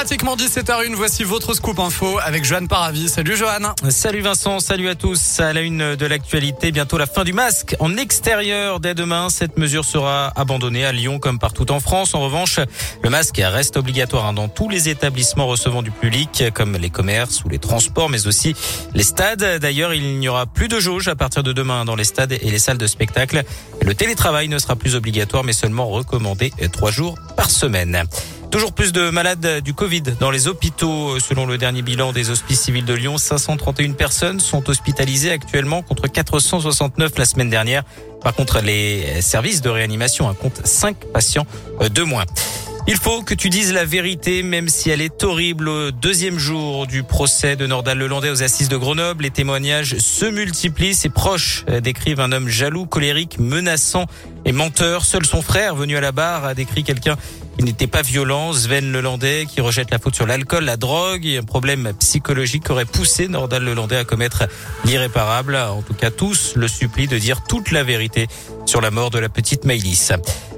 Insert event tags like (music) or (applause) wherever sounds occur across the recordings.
Pratiquement 17h01, voici votre scoop info avec Joanne Paravis. Salut Joanne. Salut Vincent, salut à tous. À la une de l'actualité, bientôt la fin du masque en extérieur. Dès demain, cette mesure sera abandonnée à Lyon comme partout en France. En revanche, le masque reste obligatoire hein, dans tous les établissements recevant du public comme les commerces ou les transports, mais aussi les stades. D'ailleurs, il n'y aura plus de jauge à partir de demain dans les stades et les salles de spectacle. Le télétravail ne sera plus obligatoire, mais seulement recommandé trois jours par semaine. Toujours plus de malades du Covid dans les hôpitaux. Selon le dernier bilan des hospices civils de Lyon, 531 personnes sont hospitalisées actuellement contre 469 la semaine dernière. Par contre, les services de réanimation comptent 5 patients de moins. Il faut que tu dises la vérité, même si elle est horrible. Au deuxième jour du procès de Nordal Lelandais aux assises de Grenoble, les témoignages se multiplient. Ses proches décrivent un homme jaloux, colérique, menaçant et menteur. Seul son frère, venu à la barre, a décrit quelqu'un il n'était pas violent. Sven Lelandais qui rejette la faute sur l'alcool, la drogue et un problème psychologique aurait poussé Nordal Lelandais à commettre l'irréparable. En tout cas, tous le supplient de dire toute la vérité sur la mort de la petite Maïlis.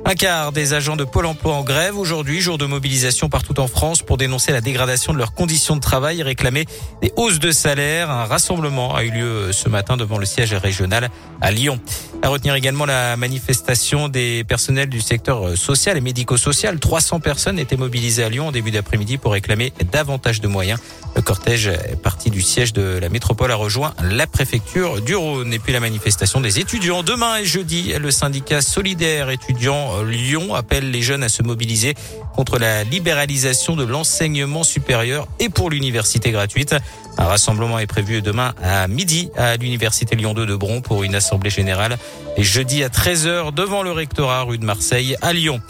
Un quart des agents de Pôle emploi en grève aujourd'hui, jour de mobilisation partout en France pour dénoncer la dégradation de leurs conditions de travail et réclamer des hausses de salaire. Un rassemblement a eu lieu ce matin devant le siège régional à Lyon. À retenir également la manifestation des personnels du secteur social et médico-social. 300 personnes étaient mobilisées à Lyon en début d'après-midi pour réclamer davantage de moyens. Le cortège parti du siège de la métropole a rejoint la préfecture du Rhône. Et puis la manifestation des étudiants demain et jeudi. Le syndicat solidaire étudiant Lyon appelle les jeunes à se mobiliser contre la libéralisation de l'enseignement supérieur et pour l'université gratuite. Un rassemblement est prévu demain à midi à l'université Lyon 2 de Bron pour une assemblée générale et jeudi à 13h devant le rectorat rue de Marseille à Lyon.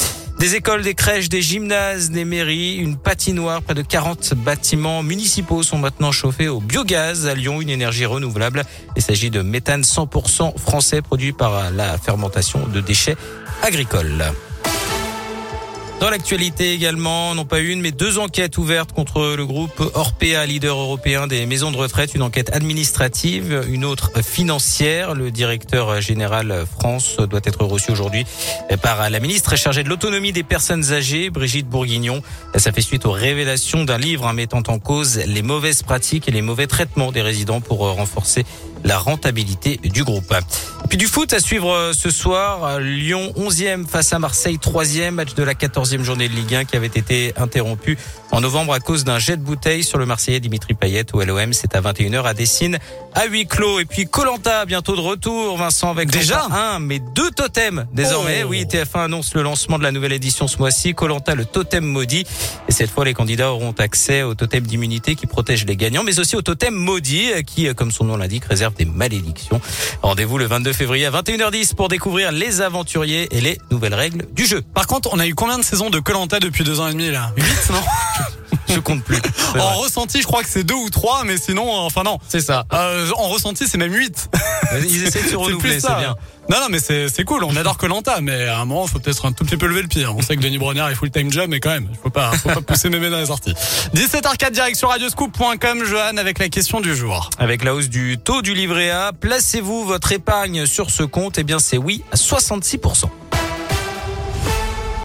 Des écoles, des crèches, des gymnases, des mairies, une patinoire, près de 40 bâtiments municipaux sont maintenant chauffés au biogaz à Lyon, une énergie renouvelable. Il s'agit de méthane 100% français produit par la fermentation de déchets agricoles. Dans l'actualité également, non pas une, mais deux enquêtes ouvertes contre le groupe Orpea, leader européen des maisons de retraite. Une enquête administrative, une autre financière. Le directeur général France doit être reçu aujourd'hui par la ministre chargée de l'autonomie des personnes âgées, Brigitte Bourguignon. Ça fait suite aux révélations d'un livre mettant en cause les mauvaises pratiques et les mauvais traitements des résidents pour renforcer la rentabilité du groupe. Puis du foot à suivre ce soir. Lyon 11e face à Marseille 3e. Match de la 14e journée de Ligue 1 qui avait été interrompu en novembre à cause d'un jet de bouteille sur le Marseillais Dimitri Payet au LOM. C'est à 21h à Dessine à huis clos. Et puis Colanta bientôt de retour. Vincent avec déjà un mais deux totems désormais. Oh. Oui, TF1 annonce le lancement de la nouvelle édition ce mois-ci. Colanta le totem maudit. Et cette fois, les candidats auront accès au totem d'immunité qui protège les gagnants, mais aussi au totem maudit qui, comme son nom l'indique, réserve des malédictions. Rendez-vous le 22 février à 21h10 pour découvrir les aventuriers et les nouvelles règles du jeu. Par contre, on a eu combien de saisons de Colanta depuis deux ans et demi là? 8 non? (laughs) Je compte plus. En ressenti, je crois que c'est deux ou trois, mais sinon, euh, enfin non. C'est ça. Euh, en ressenti, c'est même 8. Ils essaient de se (laughs) renouveler, c'est bien. Non, non, mais c'est c'est cool. On adore Colanta, mais à un moment, faut peut-être un tout petit peu lever le pied. On sait que Denis Bronner est full time job, mais quand même, faut pas, faut pas pousser mémé dans les sorties. 17h04 direct sur radioscoop.com, Johan, avec la question du jour. Avec la hausse du taux du livret A, placez-vous votre épargne sur ce compte? Eh bien, c'est oui à 66%.